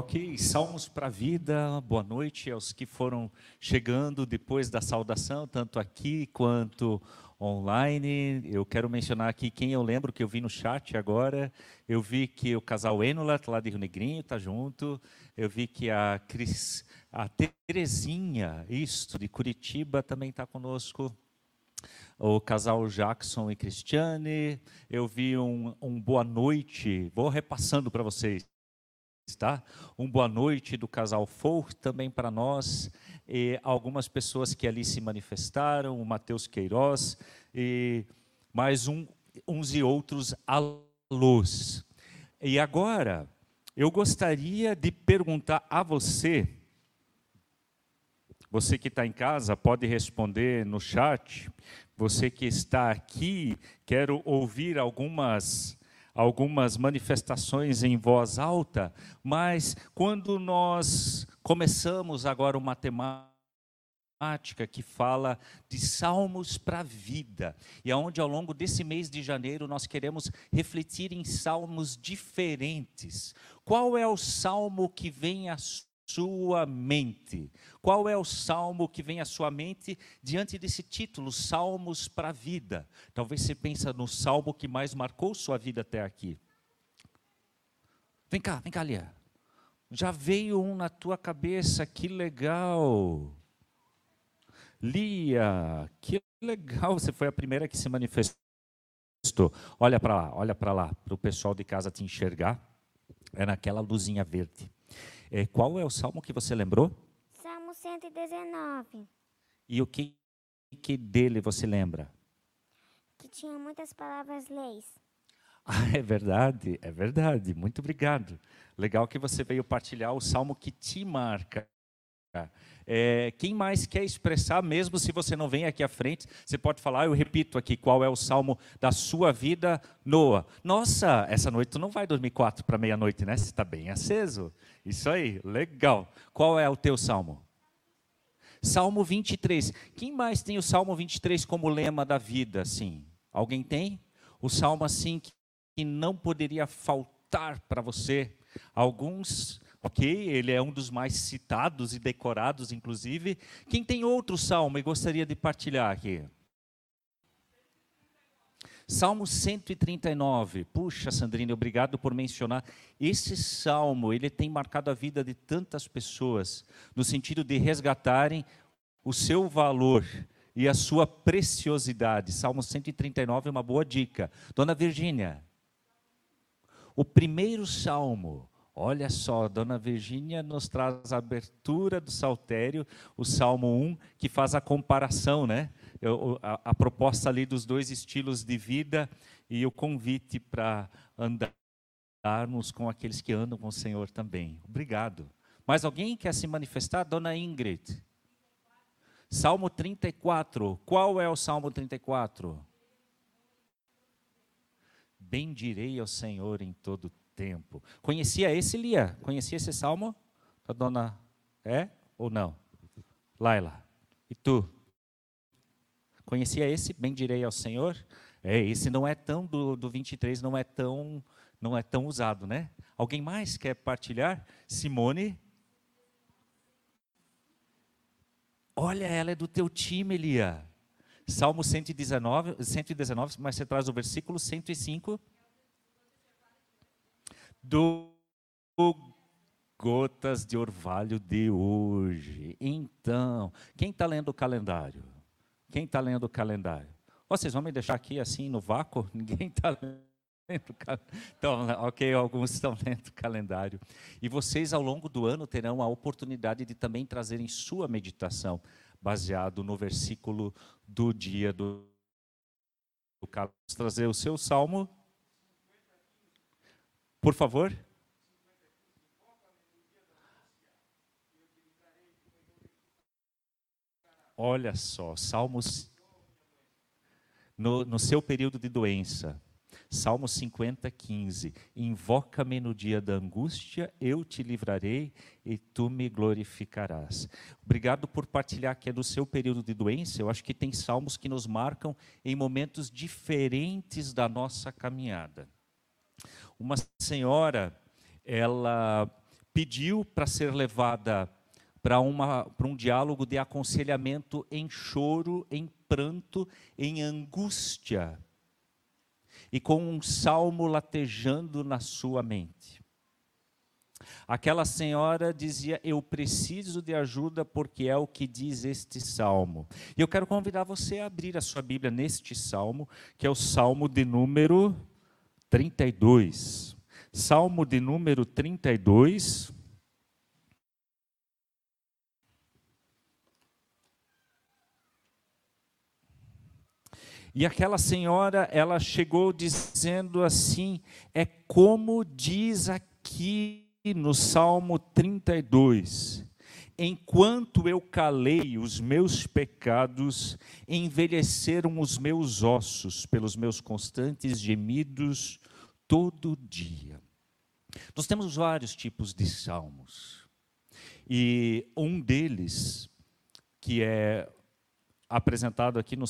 Ok, salmos para a vida, boa noite aos que foram chegando depois da saudação, tanto aqui quanto online. Eu quero mencionar aqui quem eu lembro que eu vi no chat agora. Eu vi que o casal Enola, lá de Rio Negrinho, está junto. Eu vi que a, Cris, a Terezinha, isto, de Curitiba, também está conosco. O casal Jackson e Cristiane. Eu vi um, um boa noite, vou repassando para vocês tá? Um boa noite do casal Folk também para nós, e algumas pessoas que ali se manifestaram, o Matheus Queiroz, e mais um, uns e outros alôs. E agora, eu gostaria de perguntar a você, você que está em casa pode responder no chat, você que está aqui, quero ouvir algumas algumas manifestações em voz alta, mas quando nós começamos agora uma temática que fala de salmos para a vida, e aonde ao longo desse mês de janeiro nós queremos refletir em salmos diferentes. Qual é o salmo que vem à sua mente? Qual é o salmo que vem à sua mente diante desse título, Salmos para a Vida? Talvez você pense no salmo que mais marcou sua vida até aqui. Vem cá, vem cá, Lia. Já veio um na tua cabeça, que legal. Lia, que legal, você foi a primeira que se manifestou. Olha para lá, olha para lá, para o pessoal de casa te enxergar. É naquela luzinha verde. É, qual é o salmo que você lembrou? Salmo 119. E o que, que dele você lembra? Que tinha muitas palavras leis. Ah, é verdade, é verdade. Muito obrigado. Legal que você veio partilhar o salmo que te marca. É, quem mais quer expressar, mesmo se você não vem aqui à frente, você pode falar, eu repito aqui, qual é o salmo da sua vida, Noah. Nossa, essa noite tu não vai dormir quatro para meia-noite, né? Você está bem aceso. Isso aí, legal. Qual é o teu salmo? Salmo 23. Quem mais tem o Salmo 23 como lema da vida, assim? Alguém tem? O salmo assim que não poderia faltar para você. Alguns ok? Ele é um dos mais citados e decorados, inclusive. Quem tem outro salmo e gostaria de partilhar aqui? Salmo 139. Puxa, Sandrine, obrigado por mencionar. Esse salmo, ele tem marcado a vida de tantas pessoas, no sentido de resgatarem o seu valor e a sua preciosidade. Salmo 139 é uma boa dica. Dona Virgínia, o primeiro salmo, Olha só, Dona Virgínia nos traz a abertura do saltério, o Salmo 1, que faz a comparação, né? a, a proposta ali dos dois estilos de vida e o convite para andarmos com aqueles que andam com o Senhor também. Obrigado. Mais alguém quer se manifestar? Dona Ingrid. Salmo 34. Qual é o Salmo 34? Bendirei ao Senhor em todo tempo. Conhecia esse, Lia? Conhecia esse salmo? A dona é ou não? Laila, e tu? Conhecia esse? Bendirei ao Senhor? É, esse não é tão, do, do 23 não é tão, não é tão usado, né? Alguém mais quer partilhar? Simone? Olha, ela é do teu time, Lia. Salmo 119, 119, mas você traz o versículo 105 do Gotas de Orvalho de hoje. Então, quem está lendo o calendário? Quem está lendo o calendário? Vocês vão me deixar aqui assim no vácuo? Ninguém está lendo. Então, ok, alguns estão lendo o calendário. E vocês, ao longo do ano, terão a oportunidade de também trazerem sua meditação, baseado no versículo do dia do, do Carlos. Trazer o seu salmo por favor. Olha só, Salmos. No, no seu período de doença, Salmo 50, 15. Invoca-me no dia da angústia, eu te livrarei e tu me glorificarás. Obrigado por partilhar que é do seu período de doença. Eu acho que tem salmos que nos marcam em momentos diferentes da nossa caminhada. Uma senhora, ela pediu para ser levada para um diálogo de aconselhamento em choro, em pranto, em angústia, e com um salmo latejando na sua mente. Aquela senhora dizia: Eu preciso de ajuda, porque é o que diz este salmo. E eu quero convidar você a abrir a sua Bíblia neste salmo, que é o salmo de número 32. Salmo de número 32. E aquela senhora, ela chegou dizendo assim: é como diz aqui no Salmo 32: Enquanto eu calei os meus pecados, envelheceram os meus ossos pelos meus constantes gemidos todo dia. Nós temos vários tipos de salmos. E um deles, que é apresentado aqui no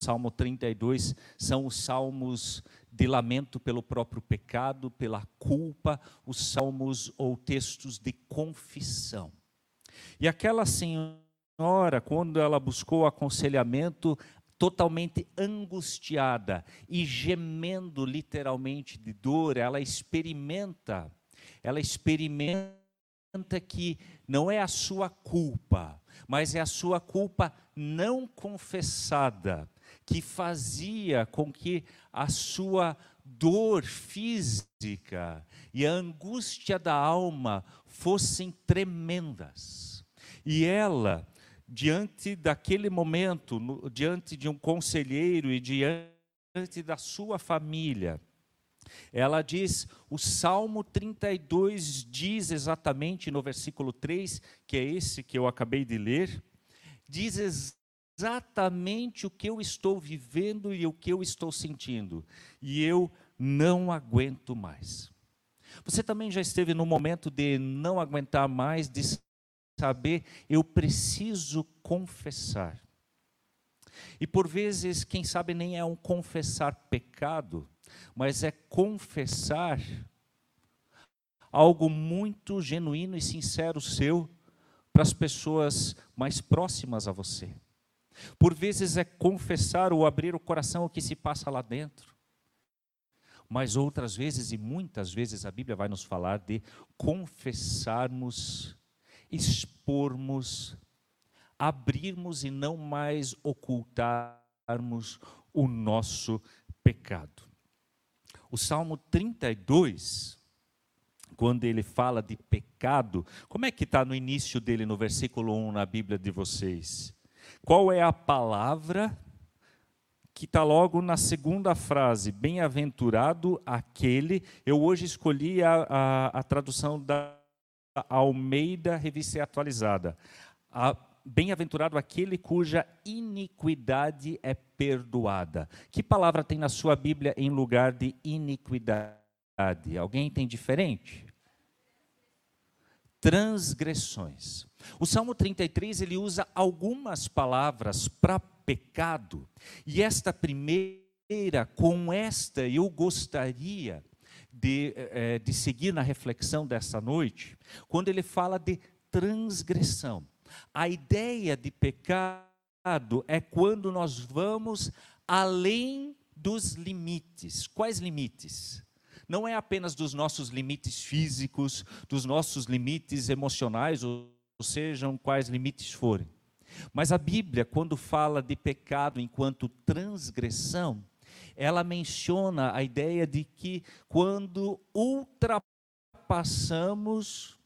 Salmo 32 são os salmos de lamento pelo próprio pecado, pela culpa, os salmos ou textos de confissão. E aquela senhora, quando ela buscou aconselhamento, totalmente angustiada e gemendo literalmente de dor, ela experimenta, ela experimenta que não é a sua culpa, mas é a sua culpa não confessada que fazia com que a sua dor física e a angústia da alma fossem tremendas. E ela, diante daquele momento, no, diante de um conselheiro e diante da sua família, ela diz, o Salmo 32 diz exatamente no versículo 3, que é esse que eu acabei de ler, diz exatamente o que eu estou vivendo e o que eu estou sentindo. E eu não aguento mais. Você também já esteve no momento de não aguentar mais, de saber, eu preciso confessar. E por vezes, quem sabe nem é um confessar pecado, mas é confessar algo muito genuíno e sincero seu para as pessoas mais próximas a você. Por vezes é confessar ou abrir o coração o que se passa lá dentro. Mas outras vezes, e muitas vezes, a Bíblia vai nos falar de confessarmos, expormos, abrirmos e não mais ocultarmos o nosso pecado. O Salmo 32, quando ele fala de pecado, como é que está no início dele, no versículo 1 na Bíblia de vocês? Qual é a palavra que está logo na segunda frase? Bem-aventurado aquele. Eu hoje escolhi a, a, a tradução da Almeida Revista Atualizada. Bem-aventurado aquele cuja iniquidade é perdoada. Que palavra tem na sua Bíblia em lugar de iniquidade? Alguém tem diferente? Transgressões. O Salmo 33 ele usa algumas palavras para pecado, e esta primeira, com esta eu gostaria de, é, de seguir na reflexão dessa noite, quando ele fala de transgressão. A ideia de pecado é quando nós vamos além dos limites. Quais limites? Não é apenas dos nossos limites físicos, dos nossos limites emocionais, ou sejam quais limites forem. Mas a Bíblia, quando fala de pecado enquanto transgressão, ela menciona a ideia de que quando ultrapassamos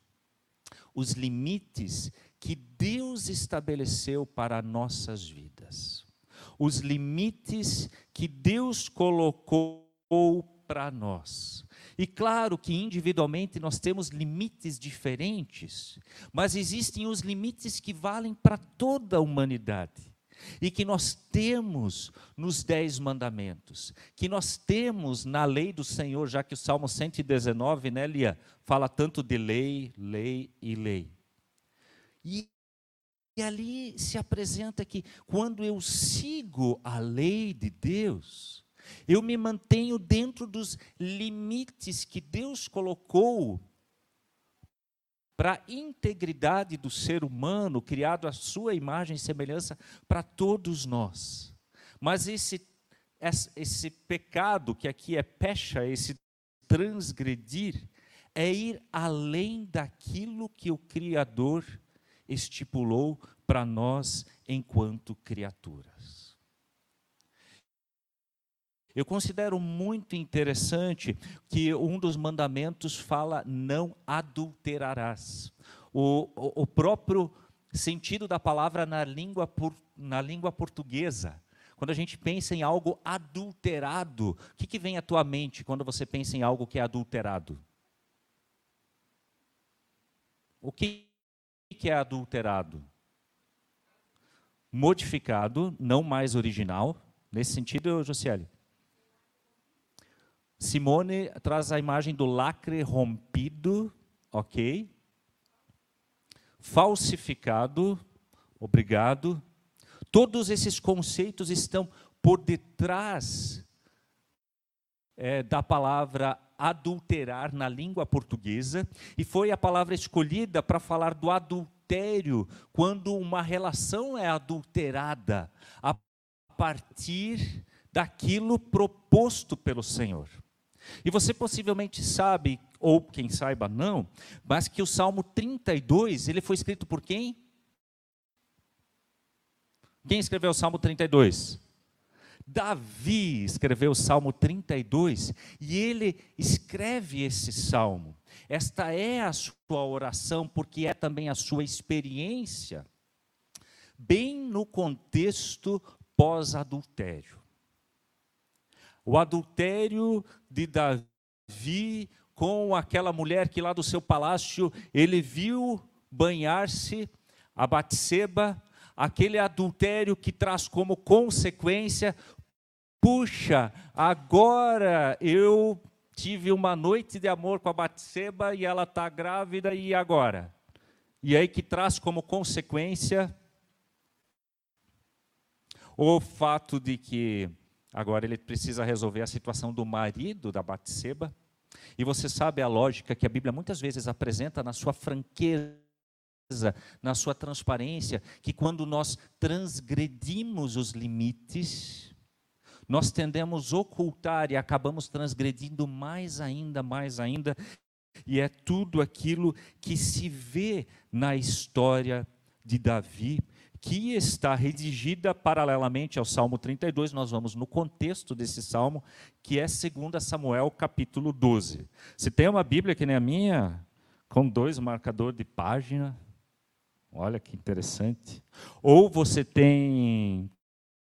os limites que Deus estabeleceu para nossas vidas, os limites que Deus colocou para nós. E claro que individualmente nós temos limites diferentes, mas existem os limites que valem para toda a humanidade. E que nós temos nos Dez Mandamentos, que nós temos na lei do Senhor, já que o Salmo 119, né, Lia, fala tanto de lei, lei e lei. E, e ali se apresenta que quando eu sigo a lei de Deus, eu me mantenho dentro dos limites que Deus colocou para a integridade do ser humano, criado à sua imagem e semelhança para todos nós. Mas esse, esse pecado, que aqui é pecha, esse transgredir, é ir além daquilo que o Criador estipulou para nós enquanto criaturas. Eu considero muito interessante que um dos mandamentos fala não adulterarás. O, o, o próprio sentido da palavra na língua, por, na língua portuguesa. Quando a gente pensa em algo adulterado, o que, que vem à tua mente quando você pensa em algo que é adulterado? O que, que é adulterado? Modificado, não mais original. Nesse sentido, Josiele? Simone traz a imagem do lacre rompido, ok? Falsificado, obrigado. Todos esses conceitos estão por detrás é, da palavra adulterar na língua portuguesa, e foi a palavra escolhida para falar do adultério, quando uma relação é adulterada a partir daquilo proposto pelo Senhor. E você possivelmente sabe, ou quem saiba não, mas que o Salmo 32, ele foi escrito por quem? Quem escreveu o Salmo 32? Davi escreveu o Salmo 32 e ele escreve esse salmo. Esta é a sua oração, porque é também a sua experiência, bem no contexto pós-adultério. O adultério de Davi com aquela mulher que lá do seu palácio ele viu banhar-se a Batseba, aquele adultério que traz como consequência puxa, agora eu tive uma noite de amor com a Batseba e ela está grávida e agora? E aí que traz como consequência o fato de que agora ele precisa resolver a situação do marido da Batseba. E você sabe a lógica que a Bíblia muitas vezes apresenta na sua franqueza, na sua transparência, que quando nós transgredimos os limites, nós tendemos a ocultar e acabamos transgredindo mais ainda, mais ainda, e é tudo aquilo que se vê na história de Davi, que está redigida paralelamente ao Salmo 32, nós vamos no contexto desse salmo, que é 2 Samuel capítulo 12. Se tem uma Bíblia que nem a minha, com dois marcadores de página, olha que interessante. Ou você tem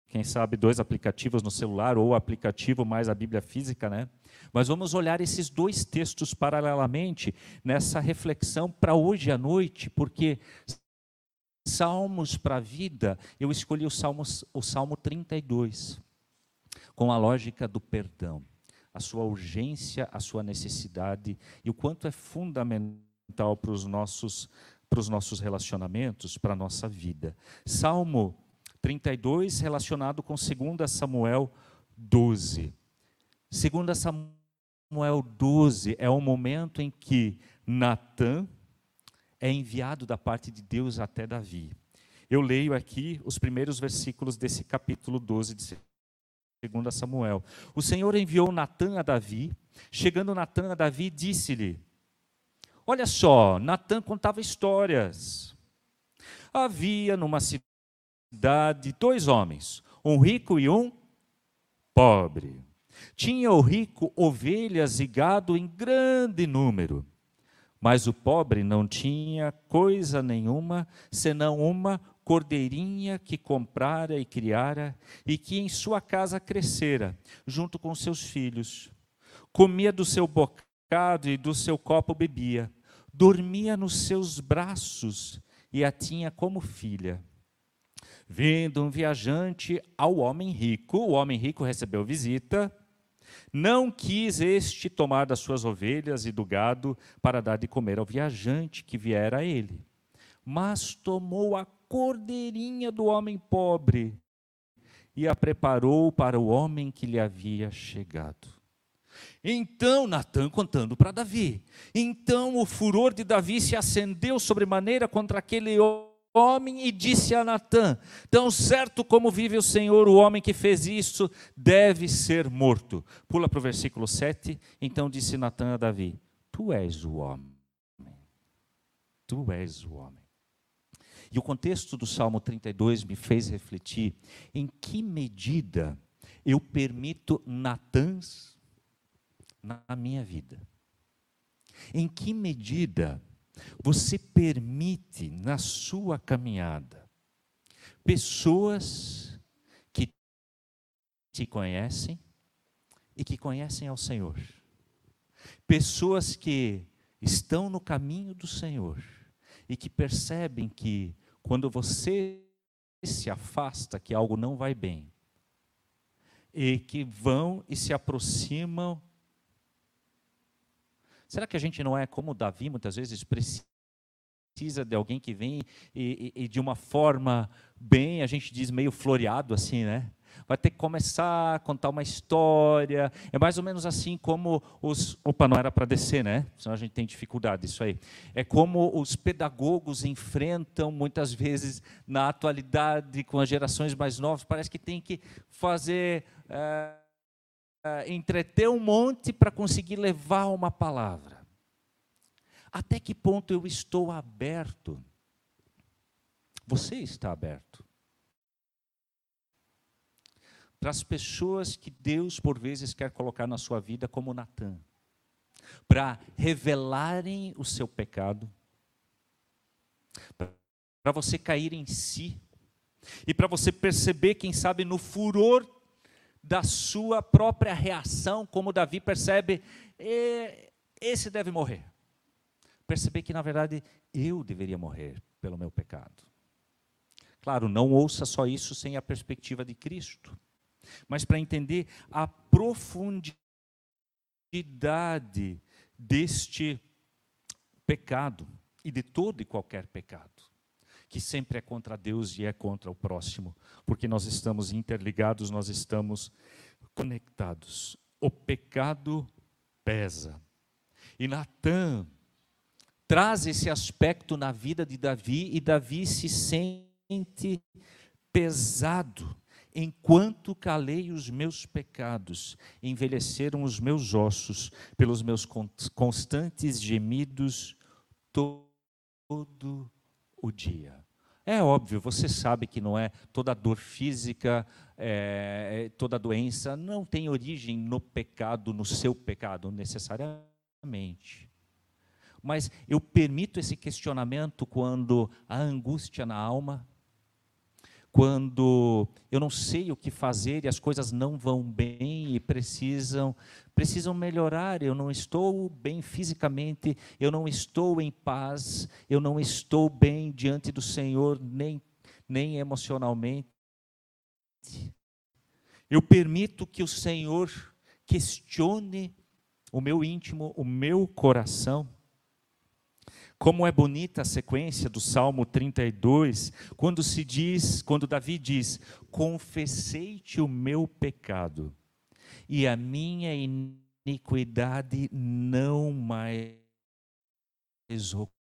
quem sabe dois aplicativos no celular ou aplicativo mais a Bíblia física, né? Mas vamos olhar esses dois textos paralelamente nessa reflexão para hoje à noite, porque Salmos para a vida, eu escolhi o, Salmos, o Salmo 32, com a lógica do perdão, a sua urgência, a sua necessidade e o quanto é fundamental para os nossos, para os nossos relacionamentos, para a nossa vida. Salmo 32, relacionado com 2 Samuel 12. 2 Samuel 12 é o momento em que Natã é enviado da parte de Deus até Davi. Eu leio aqui os primeiros versículos desse capítulo 12 de 2 Samuel. O Senhor enviou Natã a Davi. Chegando Natã a Davi, disse-lhe: Olha só, Natã contava histórias. Havia numa cidade dois homens, um rico e um pobre. Tinha o rico ovelhas e gado em grande número, mas o pobre não tinha coisa nenhuma senão uma cordeirinha que comprara e criara e que em sua casa crescera, junto com seus filhos. Comia do seu bocado e do seu copo bebia, dormia nos seus braços e a tinha como filha. Vindo um viajante ao homem rico, o homem rico recebeu visita. Não quis este tomar das suas ovelhas e do gado para dar de comer ao viajante que viera a ele, mas tomou a cordeirinha do homem pobre e a preparou para o homem que lhe havia chegado. Então, Natan contando para Davi. Então o furor de Davi se acendeu sobremaneira contra aquele homem e disse a Natã: Tão certo como vive o Senhor, o homem que fez isso deve ser morto. Pula para o versículo 7. Então disse Natã a Davi: Tu és o homem. Tu és o homem. E o contexto do Salmo 32 me fez refletir em que medida eu permito Natãs na minha vida. Em que medida você permite na sua caminhada pessoas que te conhecem e que conhecem ao Senhor. Pessoas que estão no caminho do Senhor e que percebem que quando você se afasta, que algo não vai bem, e que vão e se aproximam Será que a gente não é como Davi, muitas vezes precisa de alguém que vem e, e, e, de uma forma bem, a gente diz meio floreado assim, né? Vai ter que começar a contar uma história. É mais ou menos assim como os. Opa, não era para descer, né? Senão a gente tem dificuldade, isso aí. É como os pedagogos enfrentam muitas vezes na atualidade com as gerações mais novas. Parece que tem que fazer. É, entreter um monte para conseguir levar uma palavra. Até que ponto eu estou aberto? Você está aberto? Para as pessoas que Deus, por vezes, quer colocar na sua vida, como Natan, para revelarem o seu pecado, para você cair em si, e para você perceber, quem sabe, no furor da sua própria reação, como Davi percebe, esse deve morrer. Perceber que, na verdade, eu deveria morrer pelo meu pecado. Claro, não ouça só isso sem a perspectiva de Cristo, mas para entender a profundidade deste pecado e de todo e qualquer pecado que sempre é contra Deus e é contra o próximo, porque nós estamos interligados, nós estamos conectados. O pecado pesa. E Natan traz esse aspecto na vida de Davi e Davi se sente pesado. Enquanto calei os meus pecados, envelheceram os meus ossos pelos meus constantes gemidos todo o dia. É óbvio, você sabe que não é toda dor física, é, toda doença, não tem origem no pecado, no seu pecado, necessariamente. Mas eu permito esse questionamento quando a angústia na alma, quando eu não sei o que fazer e as coisas não vão bem e precisam precisam melhorar. Eu não estou bem fisicamente, eu não estou em paz, eu não estou bem diante do Senhor nem nem emocionalmente. Eu permito que o Senhor questione o meu íntimo, o meu coração. Como é bonita a sequência do Salmo 32, quando se diz, quando Davi diz: "Confessei-te o meu pecado, e a minha iniquidade não mais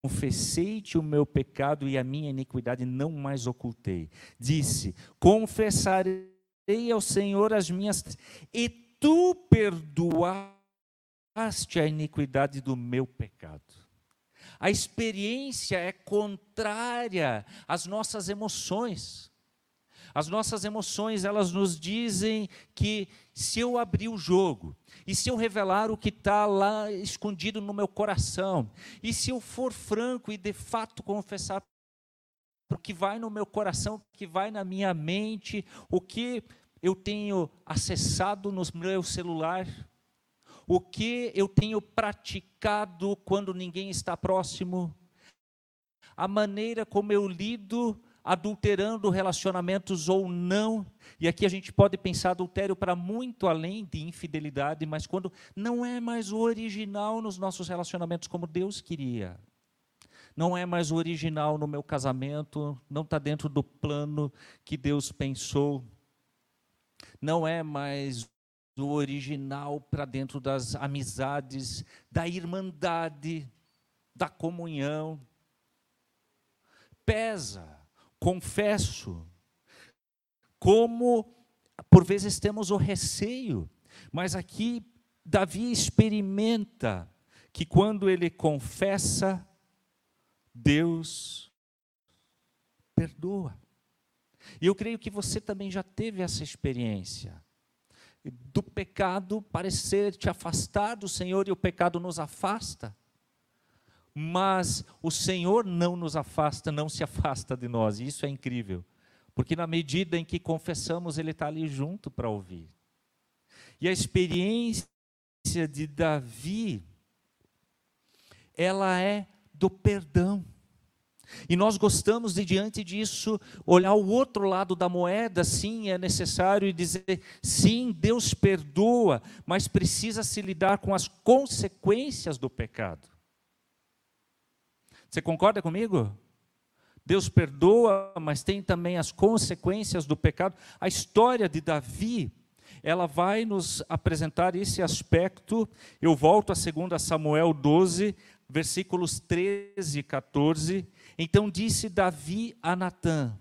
confessei-te o meu pecado e a minha iniquidade não mais ocultei. Disse: Confessarei ao Senhor as minhas e tu perdoaste a iniquidade do meu pecado. A experiência é contrária às nossas emoções. As nossas emoções, elas nos dizem que se eu abrir o jogo, e se eu revelar o que está lá escondido no meu coração, e se eu for franco e de fato confessar o que vai no meu coração, o que vai na minha mente, o que eu tenho acessado no meu celular, o que eu tenho praticado quando ninguém está próximo, a maneira como eu lido adulterando relacionamentos ou não. E aqui a gente pode pensar adultério para muito além de infidelidade, mas quando não é mais o original nos nossos relacionamentos como Deus queria. Não é mais o original no meu casamento, não está dentro do plano que Deus pensou. Não é mais o original para dentro das amizades, da irmandade, da comunhão. Pesa, confesso, como por vezes temos o receio, mas aqui Davi experimenta que quando ele confessa, Deus perdoa. E eu creio que você também já teve essa experiência do pecado parecer te afastar do Senhor e o pecado nos afasta. Mas o Senhor não nos afasta, não se afasta de nós, e isso é incrível, porque na medida em que confessamos, Ele está ali junto para ouvir. E a experiência de Davi, ela é do perdão. E nós gostamos de, diante disso, olhar o outro lado da moeda, sim, é necessário dizer, sim, Deus perdoa, mas precisa se lidar com as consequências do pecado. Você concorda comigo? Deus perdoa, mas tem também as consequências do pecado. A história de Davi, ela vai nos apresentar esse aspecto. Eu volto a 2 Samuel 12, versículos 13 e 14. Então disse Davi a Natã,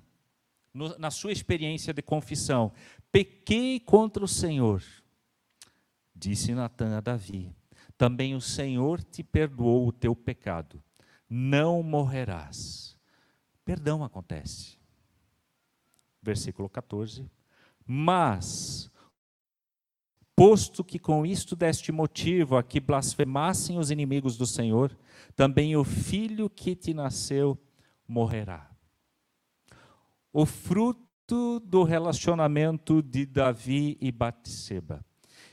na sua experiência de confissão: Pequei contra o Senhor. Disse Natã a Davi: Também o Senhor te perdoou o teu pecado. Não morrerás. Perdão acontece. Versículo 14. Mas posto que com isto deste motivo a que blasfemassem os inimigos do Senhor, também o filho que te nasceu morrerá. O fruto do relacionamento de Davi e Batseba.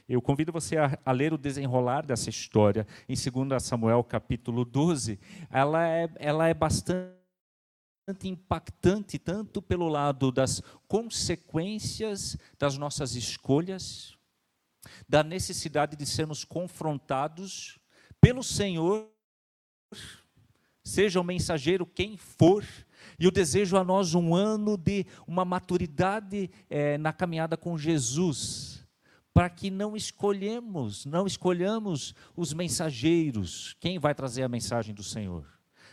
Eu convido você a, a, ler o desenrolar dessa história em 2 Samuel capítulo 12. Ela é, ela é bastante impactante, tanto pelo lado das consequências das nossas escolhas, da necessidade de sermos confrontados pelo Senhor, seja o mensageiro quem for, e eu desejo a nós um ano de uma maturidade é, na caminhada com Jesus, para que não escolhemos, não escolhamos os mensageiros, quem vai trazer a mensagem do Senhor,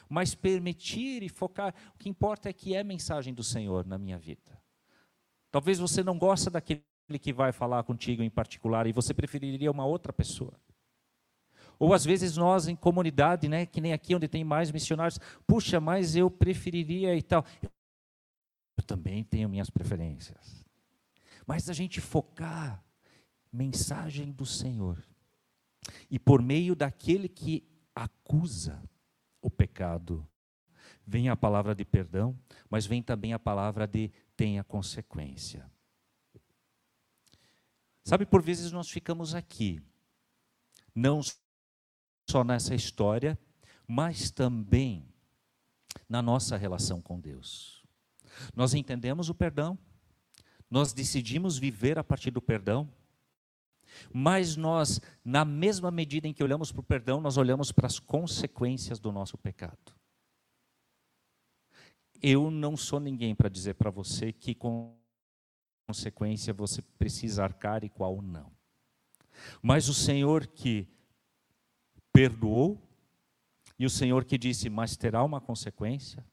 mas permitir e focar, o que importa é que é mensagem do Senhor na minha vida. Talvez você não goste daquele que vai falar contigo em particular e você preferiria uma outra pessoa. Ou às vezes nós em comunidade, né, que nem aqui onde tem mais missionários, puxa, mas eu preferiria e tal. Eu também tenho minhas preferências. Mas a gente focar mensagem do Senhor. E por meio daquele que acusa o pecado, vem a palavra de perdão, mas vem também a palavra de tenha consequência. Sabe, por vezes nós ficamos aqui, não só nessa história, mas também na nossa relação com Deus. Nós entendemos o perdão, nós decidimos viver a partir do perdão, mas nós, na mesma medida em que olhamos para o perdão, nós olhamos para as consequências do nosso pecado. Eu não sou ninguém para dizer para você que com consequência você precisa arcar e qual não. Mas o Senhor que perdoou, e o Senhor que disse, mas terá uma consequência,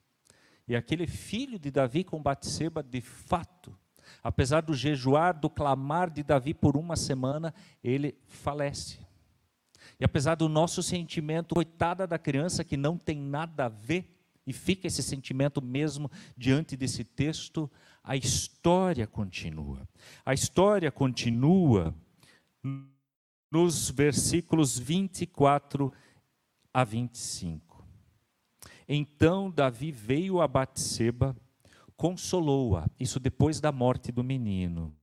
e aquele filho de Davi com Batseba, de fato, apesar do jejuar, do clamar de Davi por uma semana, ele falece. E apesar do nosso sentimento, coitada da criança que não tem nada a ver, e fica esse sentimento mesmo diante desse texto, a história continua. A história continua nos versículos 24 a 25. Então Davi veio a Batseba, consolou-a, isso depois da morte do menino,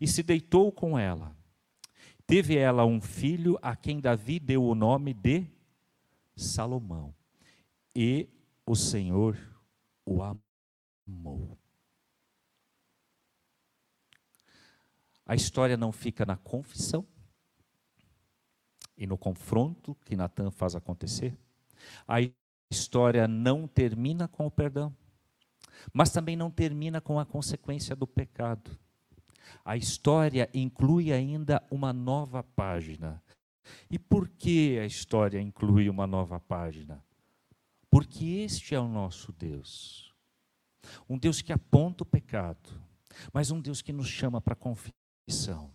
e se deitou com ela. Teve ela um filho a quem Davi deu o nome de Salomão. E o Senhor o amou. A história não fica na confissão e no confronto que Natan faz acontecer. A história não termina com o perdão, mas também não termina com a consequência do pecado. A história inclui ainda uma nova página. E por que a história inclui uma nova página? Porque este é o nosso Deus. Um Deus que aponta o pecado, mas um Deus que nos chama para a confissão.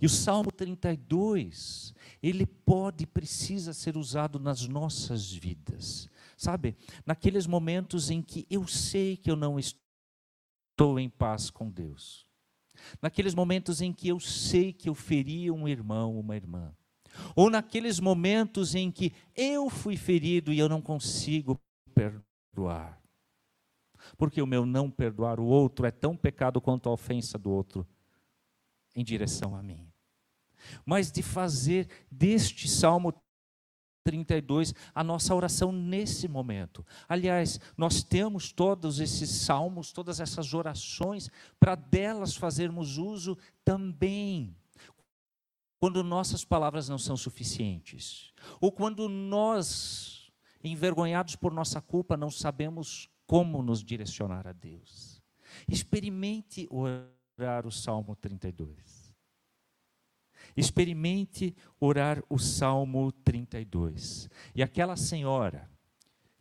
E o Salmo 32, ele pode e precisa ser usado nas nossas vidas. Sabe, naqueles momentos em que eu sei que eu não estou em paz com Deus. Naqueles momentos em que eu sei que eu feri um irmão, uma irmã. Ou naqueles momentos em que eu fui ferido e eu não consigo perdoar. Porque o meu não perdoar o outro é tão pecado quanto a ofensa do outro em direção a mim. Mas de fazer deste Salmo 32 a nossa oração nesse momento. Aliás, nós temos todos esses salmos, todas essas orações, para delas fazermos uso também. Quando nossas palavras não são suficientes, ou quando nós, envergonhados por nossa culpa, não sabemos como nos direcionar a Deus. Experimente orar o Salmo 32. Experimente orar o Salmo 32. E aquela senhora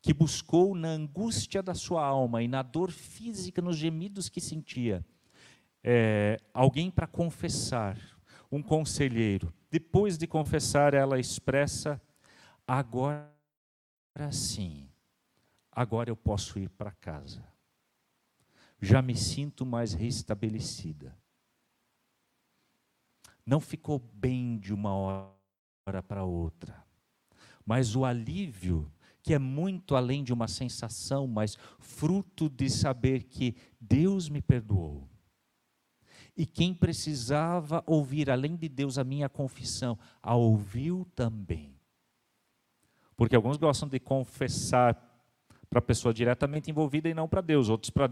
que buscou na angústia da sua alma e na dor física, nos gemidos que sentia, é, alguém para confessar, um conselheiro. Depois de confessar, ela expressa: agora sim, agora eu posso ir para casa. Já me sinto mais restabelecida não ficou bem de uma hora para outra. Mas o alívio, que é muito além de uma sensação, mas fruto de saber que Deus me perdoou. E quem precisava ouvir, além de Deus, a minha confissão, a ouviu também. Porque alguns gostam de confessar para a pessoa diretamente envolvida e não para Deus, outros para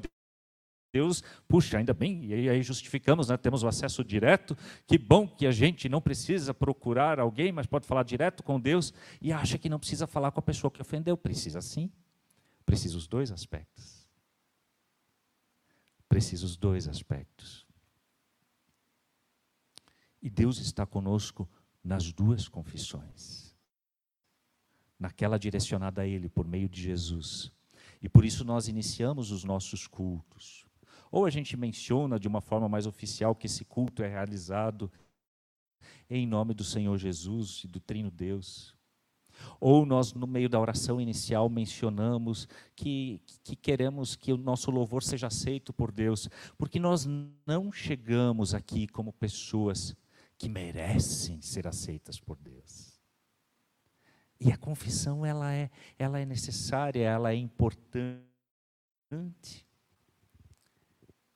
Deus, puxa, ainda bem, e aí justificamos, né? temos o acesso direto, que bom que a gente não precisa procurar alguém, mas pode falar direto com Deus, e acha que não precisa falar com a pessoa que ofendeu. Precisa sim, precisa os dois aspectos. Precisa os dois aspectos. E Deus está conosco nas duas confissões. Naquela direcionada a Ele por meio de Jesus. E por isso nós iniciamos os nossos cultos ou a gente menciona de uma forma mais oficial que esse culto é realizado em nome do Senhor Jesus e do Trino Deus. Ou nós, no meio da oração inicial, mencionamos que, que queremos que o nosso louvor seja aceito por Deus, porque nós não chegamos aqui como pessoas que merecem ser aceitas por Deus. E a confissão ela é, ela é necessária, ela é importante.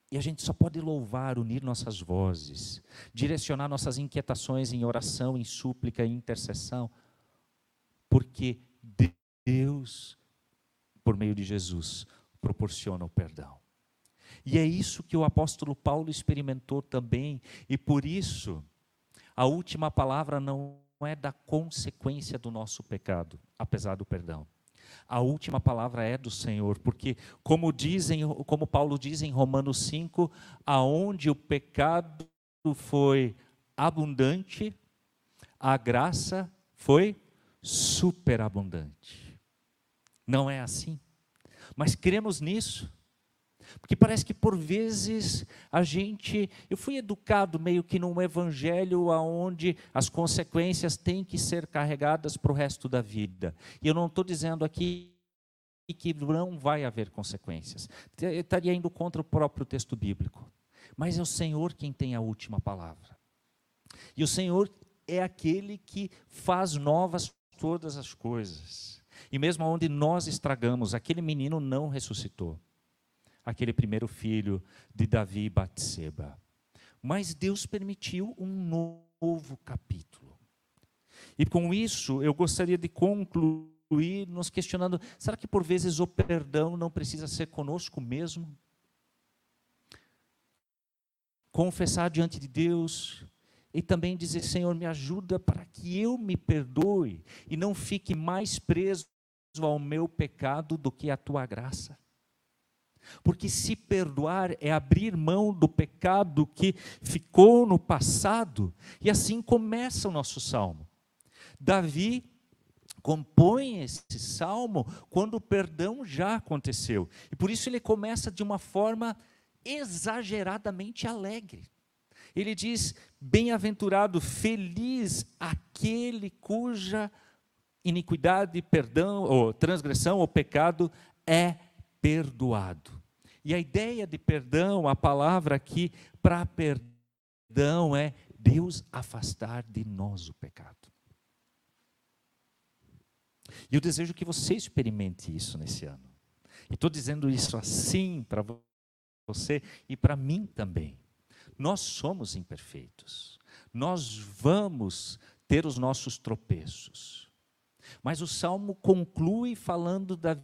E a gente só pode louvar, unir nossas vozes, direcionar nossas inquietações em oração, em súplica, em intercessão, porque Deus, por meio de Jesus, proporciona o perdão. E é isso que o apóstolo Paulo experimentou também, e por isso, a última palavra não é da consequência do nosso pecado, apesar do perdão a última palavra é do Senhor, porque como dizem, como Paulo diz em Romanos 5, aonde o pecado foi abundante, a graça foi superabundante. Não é assim? Mas cremos nisso. Porque parece que por vezes a gente, eu fui educado meio que num evangelho onde as consequências têm que ser carregadas para o resto da vida. E eu não estou dizendo aqui que não vai haver consequências. Eu estaria indo contra o próprio texto bíblico. Mas é o Senhor quem tem a última palavra. E o Senhor é aquele que faz novas todas as coisas. E mesmo onde nós estragamos, aquele menino não ressuscitou aquele primeiro filho de Davi e Batseba. Mas Deus permitiu um novo capítulo. E com isso, eu gostaria de concluir nos questionando: será que por vezes o perdão não precisa ser conosco mesmo? Confessar diante de Deus e também dizer: Senhor, me ajuda para que eu me perdoe e não fique mais preso ao meu pecado do que à tua graça. Porque se perdoar é abrir mão do pecado que ficou no passado, e assim começa o nosso salmo. Davi compõe esse salmo quando o perdão já aconteceu. E por isso ele começa de uma forma exageradamente alegre. Ele diz: Bem-aventurado, feliz aquele cuja iniquidade, perdão, ou transgressão ou pecado é perdoado. E a ideia de perdão, a palavra aqui para perdão é Deus afastar de nós o pecado. E eu desejo que você experimente isso nesse ano. E estou dizendo isso assim para você e para mim também. Nós somos imperfeitos. Nós vamos ter os nossos tropeços. Mas o salmo conclui falando da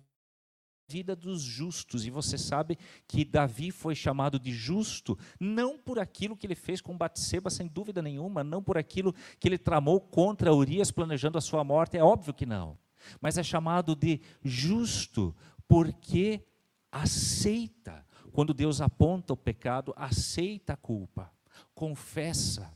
vida dos justos. E você sabe que Davi foi chamado de justo não por aquilo que ele fez com Batseba, sem dúvida nenhuma, não por aquilo que ele tramou contra Urias planejando a sua morte, é óbvio que não. Mas é chamado de justo porque aceita quando Deus aponta o pecado, aceita a culpa, confessa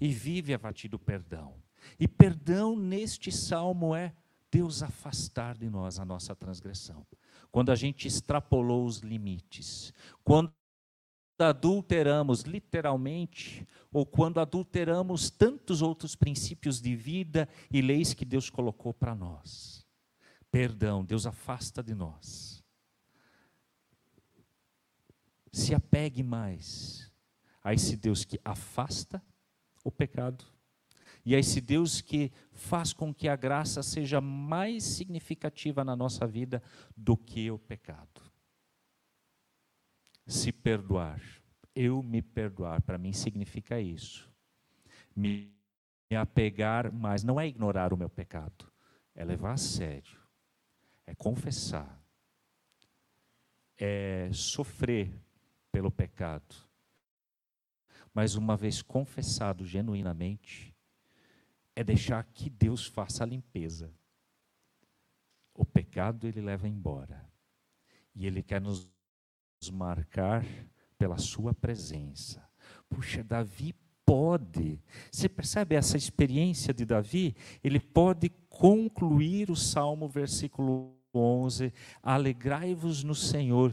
e vive a partir do perdão. E perdão neste salmo é Deus afastar de nós a nossa transgressão. Quando a gente extrapolou os limites, quando adulteramos literalmente, ou quando adulteramos tantos outros princípios de vida e leis que Deus colocou para nós. Perdão, Deus afasta de nós. Se apegue mais a esse Deus que afasta o pecado e a esse Deus que faz com que a graça seja mais significativa na nossa vida do que o pecado. Se perdoar, eu me perdoar, para mim significa isso. Me apegar mais, não é ignorar o meu pecado, é levar a sério, é confessar, é sofrer pelo pecado. Mas uma vez confessado genuinamente, é deixar que Deus faça a limpeza. O pecado ele leva embora. E ele quer nos marcar pela sua presença. Puxa, Davi pode. Você percebe essa experiência de Davi? Ele pode concluir o Salmo versículo 11: Alegrai-vos no Senhor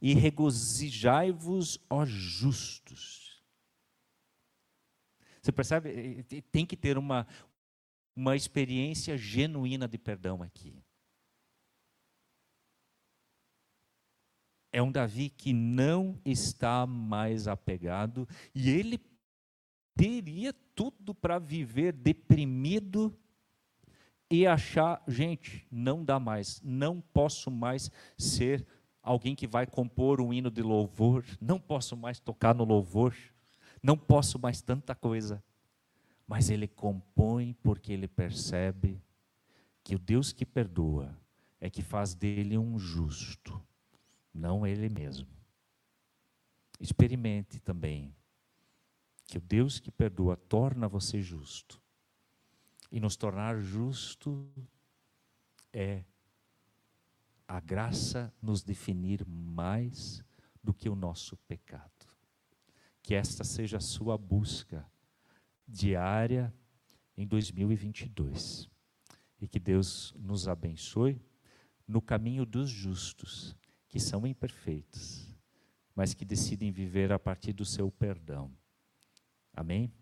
e regozijai-vos, ó justos. Você percebe? Tem que ter uma, uma experiência genuína de perdão aqui. É um Davi que não está mais apegado e ele teria tudo para viver deprimido e achar, gente, não dá mais, não posso mais ser alguém que vai compor um hino de louvor, não posso mais tocar no louvor não posso mais tanta coisa. Mas ele compõe porque ele percebe que o Deus que perdoa é que faz dele um justo, não ele mesmo. Experimente também que o Deus que perdoa torna você justo. E nos tornar justo é a graça nos definir mais do que o nosso pecado. Que esta seja a sua busca diária em 2022. E que Deus nos abençoe no caminho dos justos, que são imperfeitos, mas que decidem viver a partir do seu perdão. Amém?